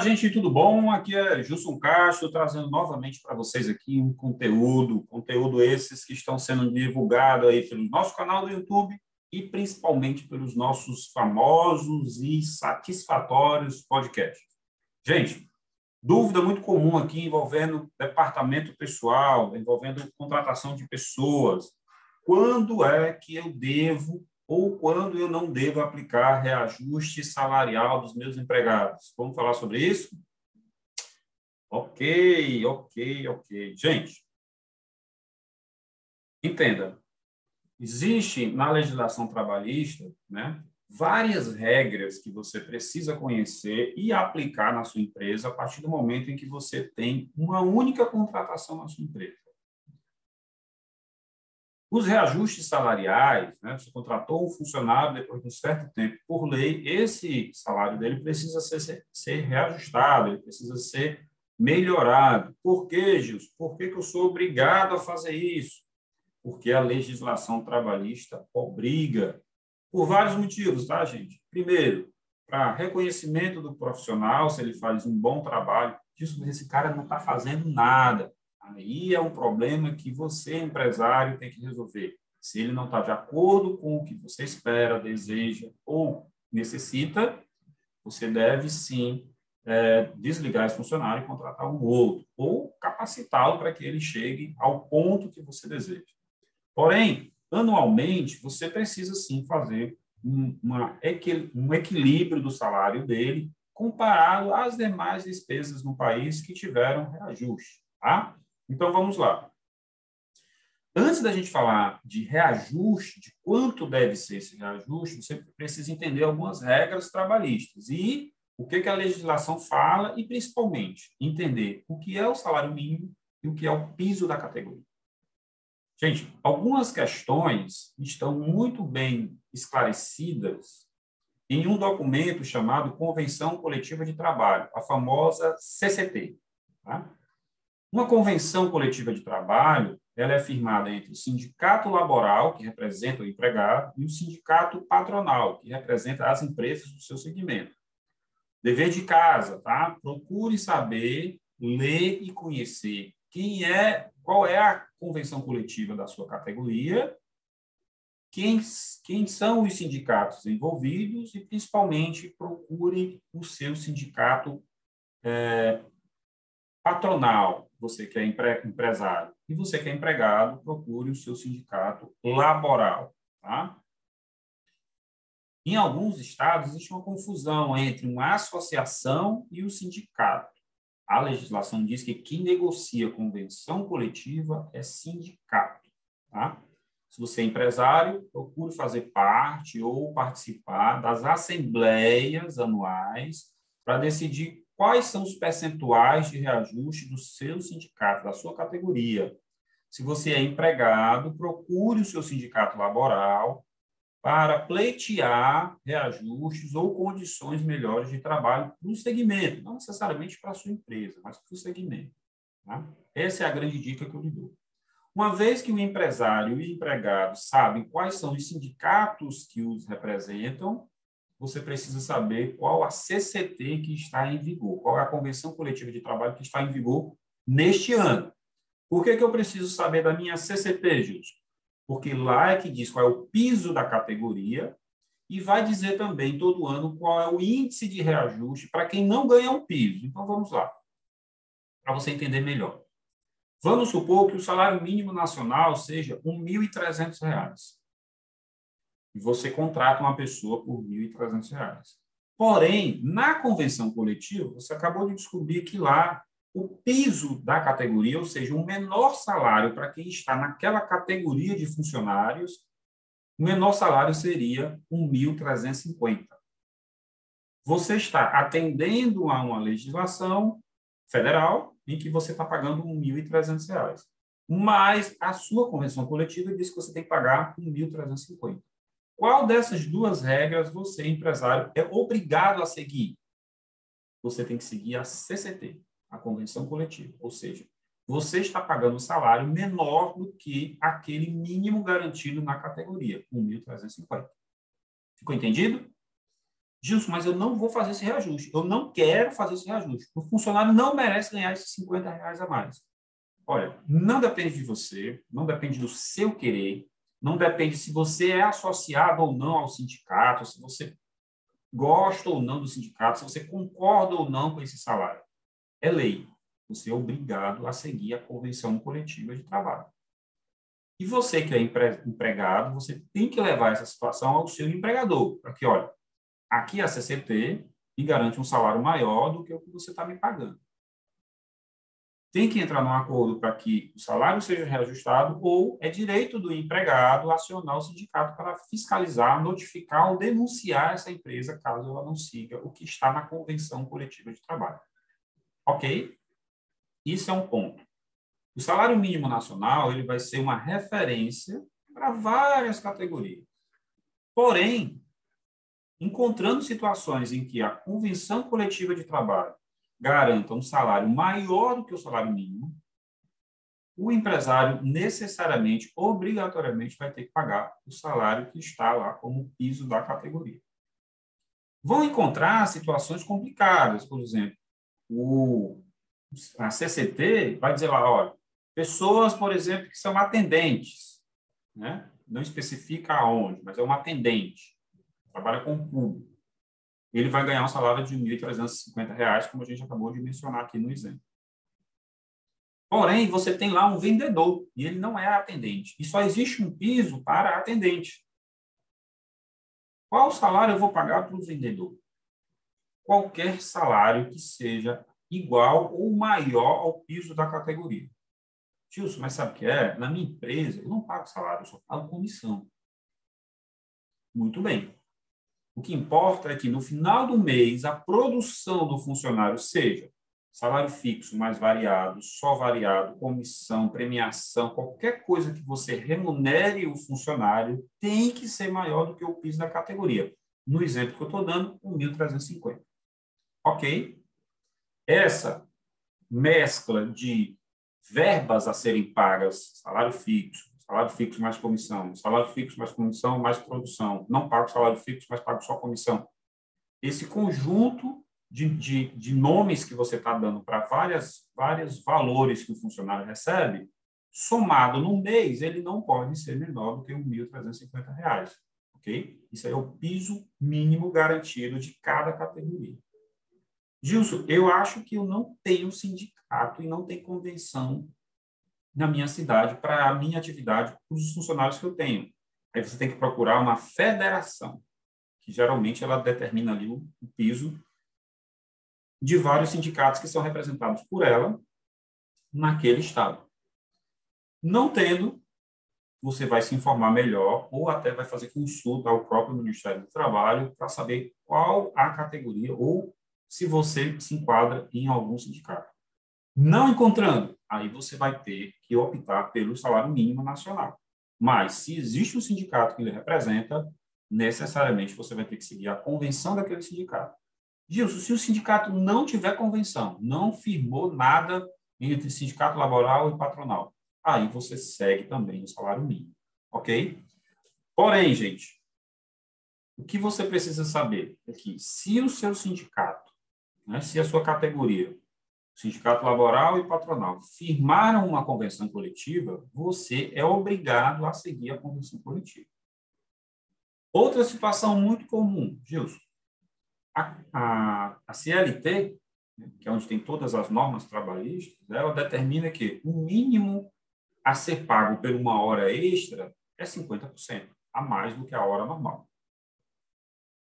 Gente, tudo bom? Aqui é Gilson Castro, trazendo novamente para vocês aqui um conteúdo, conteúdo esses que estão sendo divulgados aí pelo nosso canal do YouTube e principalmente pelos nossos famosos e satisfatórios podcasts. Gente, dúvida muito comum aqui envolvendo departamento pessoal, envolvendo contratação de pessoas. Quando é que eu devo ou quando eu não devo aplicar reajuste salarial dos meus empregados? Vamos falar sobre isso? Ok, ok, ok. Gente, entenda, existe na legislação trabalhista, né, várias regras que você precisa conhecer e aplicar na sua empresa a partir do momento em que você tem uma única contratação na sua empresa. Os reajustes salariais, né, você contratou um funcionário depois de um certo tempo, por lei, esse salário dele precisa ser, ser reajustado, ele precisa ser melhorado. Por quê, Gilson? Por que, que eu sou obrigado a fazer isso? Porque a legislação trabalhista obriga, por vários motivos, tá, gente? Primeiro, para reconhecimento do profissional, se ele faz um bom trabalho, disso esse cara não está fazendo nada. Aí é um problema que você, empresário, tem que resolver. Se ele não está de acordo com o que você espera, deseja ou necessita, você deve sim é, desligar esse funcionário e contratar um outro, ou capacitá-lo para que ele chegue ao ponto que você deseja. Porém, anualmente, você precisa sim fazer um, uma, um equilíbrio do salário dele comparado às demais despesas no país que tiveram reajuste. Tá? Então, vamos lá. Antes da gente falar de reajuste, de quanto deve ser esse reajuste, você precisa entender algumas regras trabalhistas e o que, a legislação fala e, principalmente, entender o que é o salário mínimo e o que é o piso da categoria. Gente, algumas questões estão muito bem esclarecidas em um documento chamado Convenção Coletiva de Trabalho, a famosa CCT. Tá? Uma convenção coletiva de trabalho, ela é firmada entre o sindicato laboral, que representa o empregado, e o sindicato patronal, que representa as empresas do seu segmento. Dever de casa, tá? Procure saber, ler e conhecer quem é, qual é a convenção coletiva da sua categoria, quem, quem são os sindicatos envolvidos e, principalmente, procure o seu sindicato é, patronal, você que é empre, empresário, e você que é empregado, procure o seu sindicato laboral. Tá? Em alguns estados, existe uma confusão entre uma associação e o sindicato. A legislação diz que quem negocia convenção coletiva é sindicato. Tá? Se você é empresário, procure fazer parte ou participar das assembleias anuais para decidir quais são os percentuais de reajuste do seu sindicato, da sua categoria. Se você é empregado, procure o seu sindicato laboral para pleitear reajustes ou condições melhores de trabalho para o segmento, não necessariamente para a sua empresa, mas para o segmento. Tá? Essa é a grande dica que eu lhe dou. Uma vez que o empresário e o empregado sabem quais são os sindicatos que os representam, você precisa saber qual a CCT que está em vigor, qual é a Convenção Coletiva de Trabalho que está em vigor neste ano. Por que, que eu preciso saber da minha CCT, Gilson? Porque lá é que diz qual é o piso da categoria e vai dizer também todo ano qual é o índice de reajuste para quem não ganha um piso. Então vamos lá, para você entender melhor. Vamos supor que o salário mínimo nacional seja R$ 1.300 e você contrata uma pessoa por R$ 1.300. Porém, na convenção coletiva, você acabou de descobrir que lá o piso da categoria, ou seja, o menor salário para quem está naquela categoria de funcionários, o menor salário seria R$ 1.350. Você está atendendo a uma legislação federal em que você está pagando R$ 1.300. Mas a sua convenção coletiva diz que você tem que pagar R$ 1.350. Qual dessas duas regras você, empresário, é obrigado a seguir? Você tem que seguir a CCT, a Convenção Coletiva. Ou seja, você está pagando um salário menor do que aquele mínimo garantido na categoria, 1.350. Ficou entendido? Gilson, mas eu não vou fazer esse reajuste. Eu não quero fazer esse reajuste. O funcionário não merece ganhar esses 50 reais a mais. Olha, não depende de você, não depende do seu querer, não depende se você é associado ou não ao sindicato, se você gosta ou não do sindicato, se você concorda ou não com esse salário. É lei. Você é obrigado a seguir a convenção coletiva de trabalho. E você que é empregado, você tem que levar essa situação ao seu empregador, que, olha, aqui é a CCT me garante um salário maior do que o que você está me pagando. Tem que entrar num acordo para que o salário seja reajustado ou é direito do empregado acionar o sindicato para fiscalizar, notificar ou denunciar essa empresa caso ela não siga o que está na convenção coletiva de trabalho. Ok? Isso é um ponto. O salário mínimo nacional ele vai ser uma referência para várias categorias. Porém, encontrando situações em que a convenção coletiva de trabalho garanta um salário maior do que o salário mínimo, o empresário necessariamente, obrigatoriamente, vai ter que pagar o salário que está lá como piso da categoria. Vão encontrar situações complicadas, por exemplo, o, a CCT vai dizer lá, olha, pessoas, por exemplo, que são atendentes, né? não especifica aonde, mas é uma atendente, trabalha com o público. Ele vai ganhar um salário de R$ 1.350, como a gente acabou de mencionar aqui no exemplo. Porém, você tem lá um vendedor e ele não é atendente. E só existe um piso para atendente. Qual salário eu vou pagar para o vendedor? Qualquer salário que seja igual ou maior ao piso da categoria. Gilson, mas sabe o que é? Na minha empresa, eu não pago salário, eu só pago comissão. Muito bem. O que importa é que no final do mês a produção do funcionário seja salário fixo mais variado, só variado, comissão, premiação, qualquer coisa que você remunere o funcionário tem que ser maior do que o piso da categoria. No exemplo que eu estou dando, 1.350. Ok? Essa mescla de verbas a serem pagas, salário fixo, salário fixo mais comissão, salário fixo mais comissão mais produção, não pago salário fixo, mas pago só comissão. Esse conjunto de, de, de nomes que você está dando para várias vários valores que o funcionário recebe, somado no mês, ele não pode ser menor do que R$ 1.350, ok? Isso aí é o piso mínimo garantido de cada categoria. Gilson, eu acho que eu não tenho sindicato e não tem convenção na minha cidade para a minha atividade, para os funcionários que eu tenho. Aí você tem que procurar uma federação, que geralmente ela determina ali o, o piso de vários sindicatos que são representados por ela naquele estado. Não tendo, você vai se informar melhor ou até vai fazer consulta ao próprio Ministério do Trabalho para saber qual a categoria ou se você se enquadra em algum sindicato. Não encontrando, aí você vai ter que optar pelo salário mínimo nacional. Mas, se existe um sindicato que lhe representa, necessariamente você vai ter que seguir a convenção daquele sindicato. Gilson, se o sindicato não tiver convenção, não firmou nada entre sindicato laboral e patronal, aí você segue também o salário mínimo, ok? Porém, gente, o que você precisa saber é que se o seu sindicato, né, se a sua categoria sindicato laboral e patronal, firmaram uma convenção coletiva, você é obrigado a seguir a convenção coletiva. Outra situação muito comum, Gilson, a, a, a CLT, né, que é onde tem todas as normas trabalhistas, ela determina que o mínimo a ser pago por uma hora extra é 50%, a mais do que a hora normal.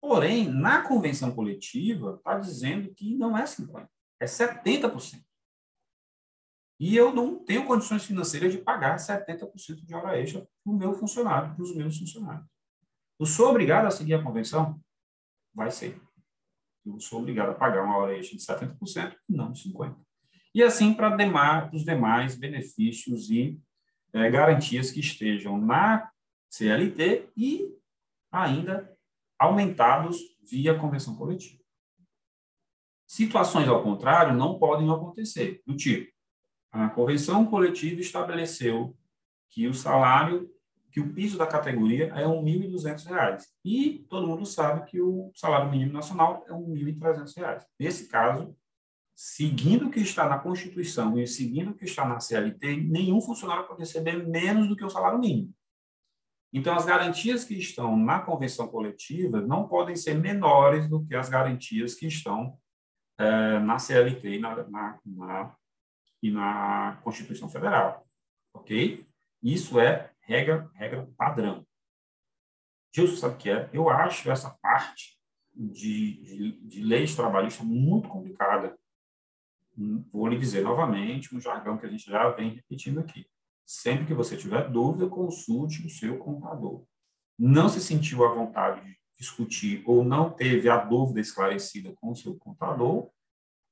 Porém, na convenção coletiva, está dizendo que não é 50% é 70%. E eu não tenho condições financeiras de pagar 70% de hora extra para o meu funcionário, para os meus funcionários. Eu sou obrigado a seguir a convenção? Vai ser. Eu sou obrigado a pagar uma hora extra de 70% e não de 50%. E assim para os demais benefícios e é, garantias que estejam na CLT e ainda aumentados via convenção coletiva. Situações ao contrário não podem acontecer, do tipo, a convenção coletiva estabeleceu que o salário que o piso da categoria é R$ 1.200 e todo mundo sabe que o salário mínimo nacional é R$ 1.300. Nesse caso, seguindo o que está na Constituição e seguindo o que está na CLT, nenhum funcionário pode receber menos do que o salário mínimo. Então, as garantias que estão na convenção coletiva não podem ser menores do que as garantias que estão é, na CLT e na, na, na, e na Constituição Federal. Ok? Isso é regra, regra padrão. Gilson, sabe o que é? Eu acho essa parte de, de, de leis trabalhistas muito complicada. Vou lhe dizer novamente um jargão que a gente já vem repetindo aqui. Sempre que você tiver dúvida, consulte o seu contador. Não se sentiu à vontade de discutir ou não teve a dúvida esclarecida com o seu contador,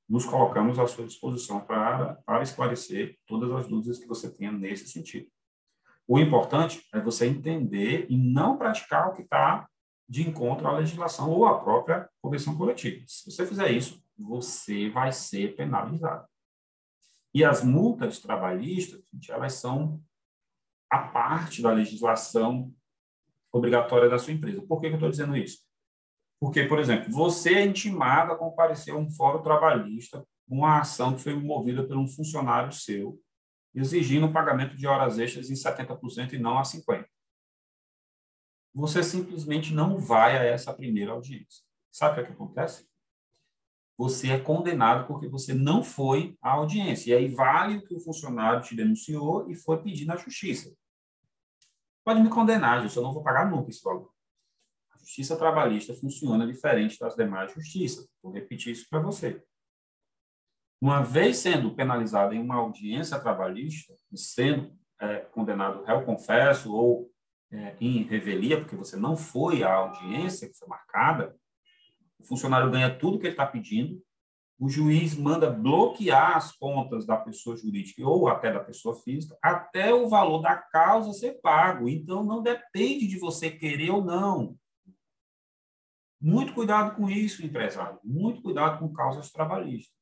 nos colocamos à sua disposição para, para esclarecer todas as dúvidas que você tenha nesse sentido. O importante é você entender e não praticar o que está de encontro à legislação ou à própria convenção coletiva. Se você fizer isso, você vai ser penalizado. E as multas trabalhistas, gente, elas são a parte da legislação obrigatória da sua empresa. Por que, que eu estou dizendo isso? Porque, por exemplo, você é intimado a comparecer a um fórum trabalhista, uma ação que foi movida por um funcionário seu, exigindo o pagamento de horas extras em 70% e não a 50%. Você simplesmente não vai a essa primeira audiência. Sabe o é que acontece? você é condenado porque você não foi à audiência. E aí vale o que o funcionário te denunciou e foi pedir na justiça. Pode me condenar, gente, eu não vou pagar nunca esse valor. A justiça trabalhista funciona diferente das demais justiças. Vou repetir isso para você. Uma vez sendo penalizado em uma audiência trabalhista, sendo é, condenado réu confesso ou é, em revelia, porque você não foi à audiência que foi marcada, o funcionário ganha tudo que ele está pedindo, o juiz manda bloquear as contas da pessoa jurídica ou até da pessoa física, até o valor da causa ser pago. Então, não depende de você querer ou não. Muito cuidado com isso, empresário. Muito cuidado com causas trabalhistas.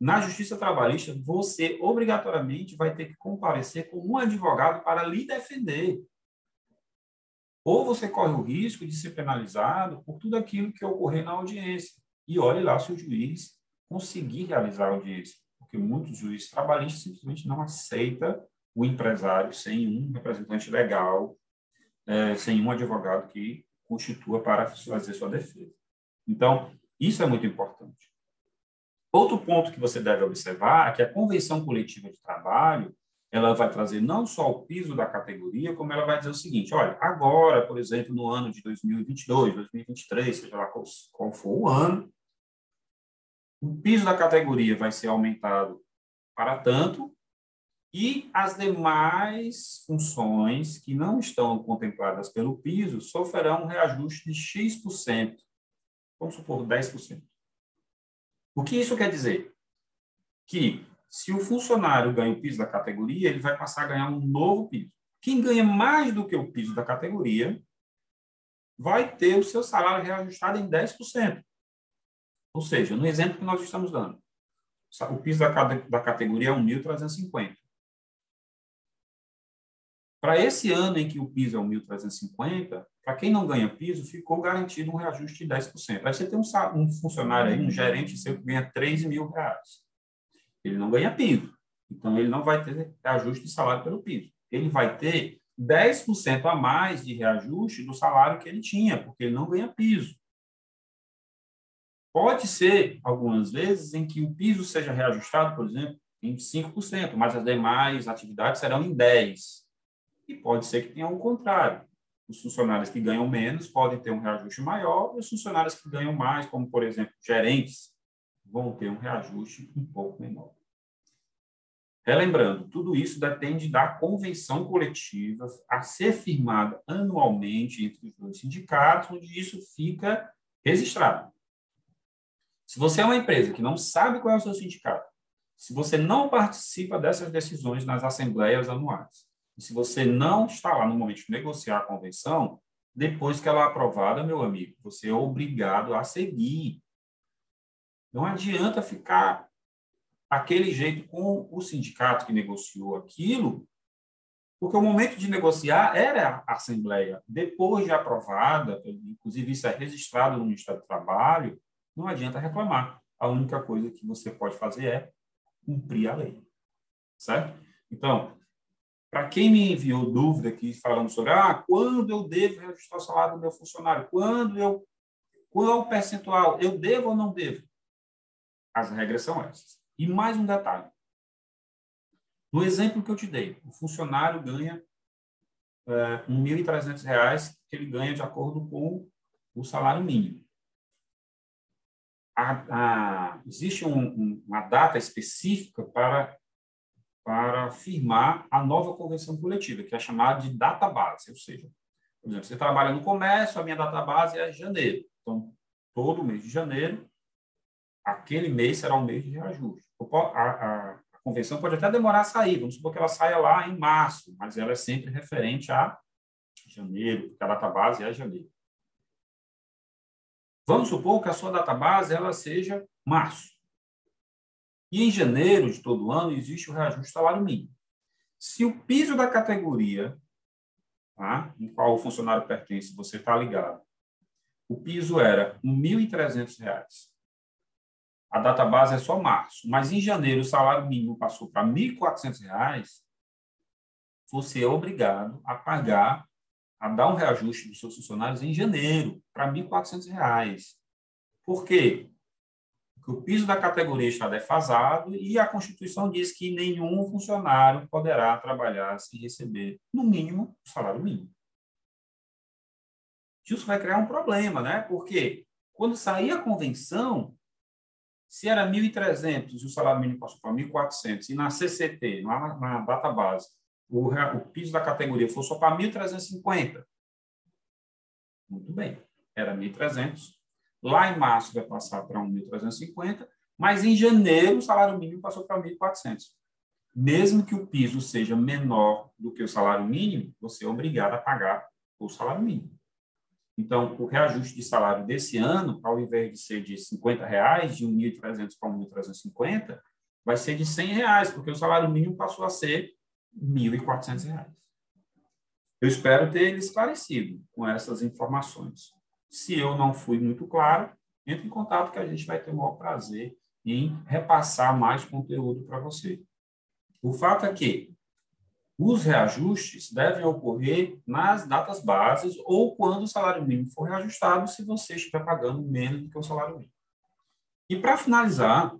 Na justiça trabalhista, você obrigatoriamente vai ter que comparecer com um advogado para lhe defender ou você corre o risco de ser penalizado por tudo aquilo que ocorrer na audiência. E olhe lá se o juiz conseguir realizar audiência, porque muitos juízes trabalhistas simplesmente não aceita o empresário sem um representante legal, é, sem um advogado que constitua para fazer sua defesa. Então, isso é muito importante. Outro ponto que você deve observar é que a convenção coletiva de trabalho ela vai trazer não só o piso da categoria, como ela vai dizer o seguinte: olha, agora, por exemplo, no ano de 2022, 2023, seja lá qual for o ano, o piso da categoria vai ser aumentado para tanto e as demais funções que não estão contempladas pelo piso sofrerão um reajuste de X%, vamos supor 10%. O que isso quer dizer? Que se o funcionário ganha o piso da categoria, ele vai passar a ganhar um novo piso. Quem ganha mais do que o piso da categoria vai ter o seu salário reajustado em 10%. Ou seja, no exemplo que nós estamos dando, o piso da, da categoria é 1.350. Para esse ano em que o piso é 1.350, para quem não ganha piso, ficou garantido um reajuste de 10%. Aí você tem um, um funcionário aí, um gerente seu que ganha 3 mil reais ele não ganha piso. Então, ele não vai ter reajuste de salário pelo piso. Ele vai ter 10% a mais de reajuste do salário que ele tinha, porque ele não ganha piso. Pode ser, algumas vezes, em que o piso seja reajustado, por exemplo, em 5%, mas as demais atividades serão em 10%. E pode ser que tenha o contrário. Os funcionários que ganham menos podem ter um reajuste maior, e os funcionários que ganham mais, como, por exemplo, gerentes, vão ter um reajuste um pouco menor. Relembrando, tudo isso depende da convenção coletiva a ser firmada anualmente entre os dois sindicatos, onde isso fica registrado. Se você é uma empresa que não sabe qual é o seu sindicato, se você não participa dessas decisões nas assembleias anuais, e se você não está lá no momento de negociar a convenção, depois que ela é aprovada, meu amigo, você é obrigado a seguir não adianta ficar aquele jeito com o sindicato que negociou aquilo Porque o momento de negociar era a Assembleia. Depois de aprovada, inclusive isso é registrado no Ministério do Trabalho, não adianta reclamar. A única coisa que você pode fazer é cumprir a lei. Certo? Então, para quem me enviou dúvida aqui falando sobre ah, quando eu devo reajustar o salário do meu funcionário, quando eu qual é o percentual, eu devo ou não devo? As regras são essas. E mais um detalhe. No exemplo que eu te dei, o funcionário ganha é, R$ 1.300 que ele ganha de acordo com o salário mínimo. A, a, existe um, um, uma data específica para, para firmar a nova convenção coletiva, que é chamada de data base, ou seja, por exemplo, você trabalha no comércio, a minha data base é janeiro. Então, todo mês de janeiro, aquele mês será um mês de reajuste. A, a, convenção pode até demorar a sair, vamos supor que ela saia lá em março, mas ela é sempre referente a janeiro, porque a data base é janeiro. Vamos supor que a sua data base ela seja março. E em janeiro de todo ano existe o reajuste salário mínimo. Se o piso da categoria tá, em qual o funcionário pertence, você está ligado, o piso era R$ 1.300 a data base é só março, mas em janeiro o salário mínimo passou para R$ 1.400, você é obrigado a pagar, a dar um reajuste dos seus funcionários em janeiro para R$ 1.400. Por quê? Porque o piso da categoria está defasado e a Constituição diz que nenhum funcionário poderá trabalhar sem receber, no mínimo, o salário mínimo. Isso vai criar um problema, né? Porque quando sair a convenção, se era 1.300 e o salário mínimo passou para 1.400, e na CCT, na, na data base, o, o piso da categoria for só para 1.350, muito bem, era 1.300. Lá em março vai passar para 1.350, mas em janeiro o salário mínimo passou para 1.400. Mesmo que o piso seja menor do que o salário mínimo, você é obrigado a pagar o salário mínimo. Então, o reajuste de salário desse ano, ao invés de ser de 50 reais, de 1.300 para 1.350, vai ser de R$ reais, porque o salário mínimo passou a ser R$ 1.400. Eu espero ter ele esclarecido com essas informações. Se eu não fui muito claro, entre em contato que a gente vai ter o maior prazer em repassar mais conteúdo para você. O fato é que os reajustes devem ocorrer nas datas bases ou quando o salário mínimo for reajustado, se você estiver pagando menos do que o salário mínimo. E para finalizar,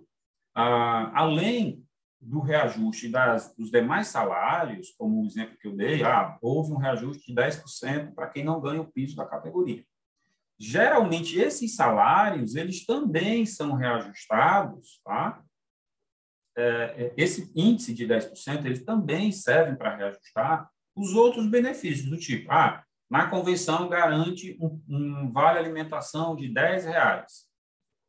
além do reajuste das, dos demais salários, como o exemplo que eu dei, ah, houve um reajuste de 10% para quem não ganha o piso da categoria. Geralmente, esses salários, eles também são reajustados, tá? É, é, esse índice de 10%, eles também servem para reajustar os outros benefícios, do tipo, ah, na convenção garante um, um vale alimentação de 10 reais.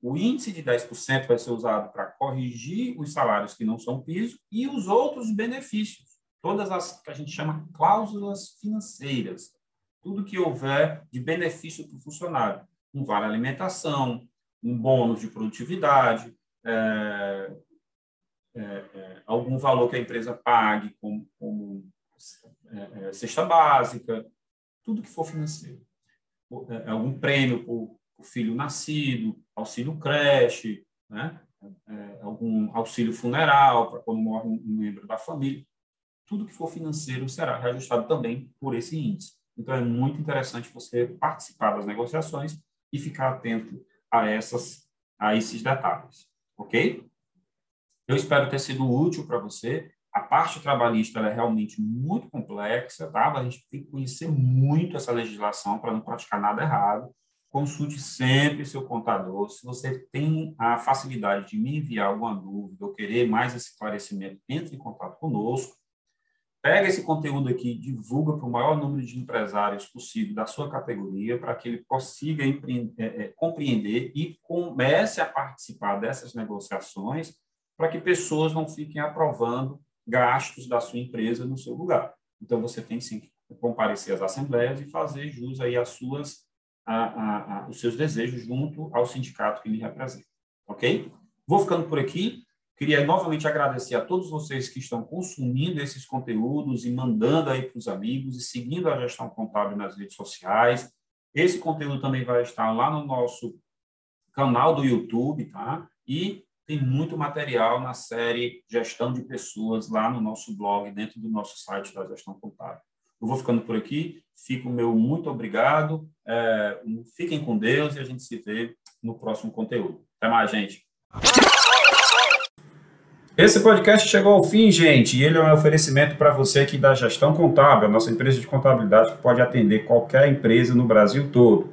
O índice de 10% vai ser usado para corrigir os salários que não são piso e os outros benefícios, todas as que a gente chama cláusulas financeiras, tudo que houver de benefício para o funcionário. Um vale alimentação, um bônus de produtividade, é, é, é, algum valor que a empresa pague, como, como é, é cesta básica, tudo que for financeiro. É, algum prêmio por, por filho nascido, auxílio creche, né? algum auxílio funeral para quando morre um membro da família. Tudo que for financeiro será reajustado também por esse índice. Então, é muito interessante você participar das negociações e ficar atento a, essas, a esses detalhes. Ok? Eu espero ter sido útil para você. A parte trabalhista é realmente muito complexa, tá? A gente tem que conhecer muito essa legislação para não praticar nada errado. Consulte sempre seu contador. Se você tem a facilidade de me enviar alguma dúvida ou querer mais esclarecimento, entre em contato conosco. Pega esse conteúdo aqui, divulga para o maior número de empresários possível da sua categoria, para que ele consiga é, é, compreender e comece a participar dessas negociações para que pessoas não fiquem aprovando gastos da sua empresa no seu lugar. Então, você tem sim que comparecer às assembleias e fazer jus aí às suas, a, a, os seus desejos junto ao sindicato que lhe representa. Ok? Vou ficando por aqui. Queria novamente agradecer a todos vocês que estão consumindo esses conteúdos e mandando aí para os amigos e seguindo a gestão contábil nas redes sociais. Esse conteúdo também vai estar lá no nosso canal do YouTube, tá? E tem muito material na série Gestão de Pessoas lá no nosso blog, dentro do nosso site da Gestão Contábil. Eu vou ficando por aqui, fico meu muito obrigado, é, fiquem com Deus e a gente se vê no próximo conteúdo. Até mais, gente. Esse podcast chegou ao fim, gente, e ele é um oferecimento para você aqui da Gestão Contábil, a nossa empresa de contabilidade que pode atender qualquer empresa no Brasil todo.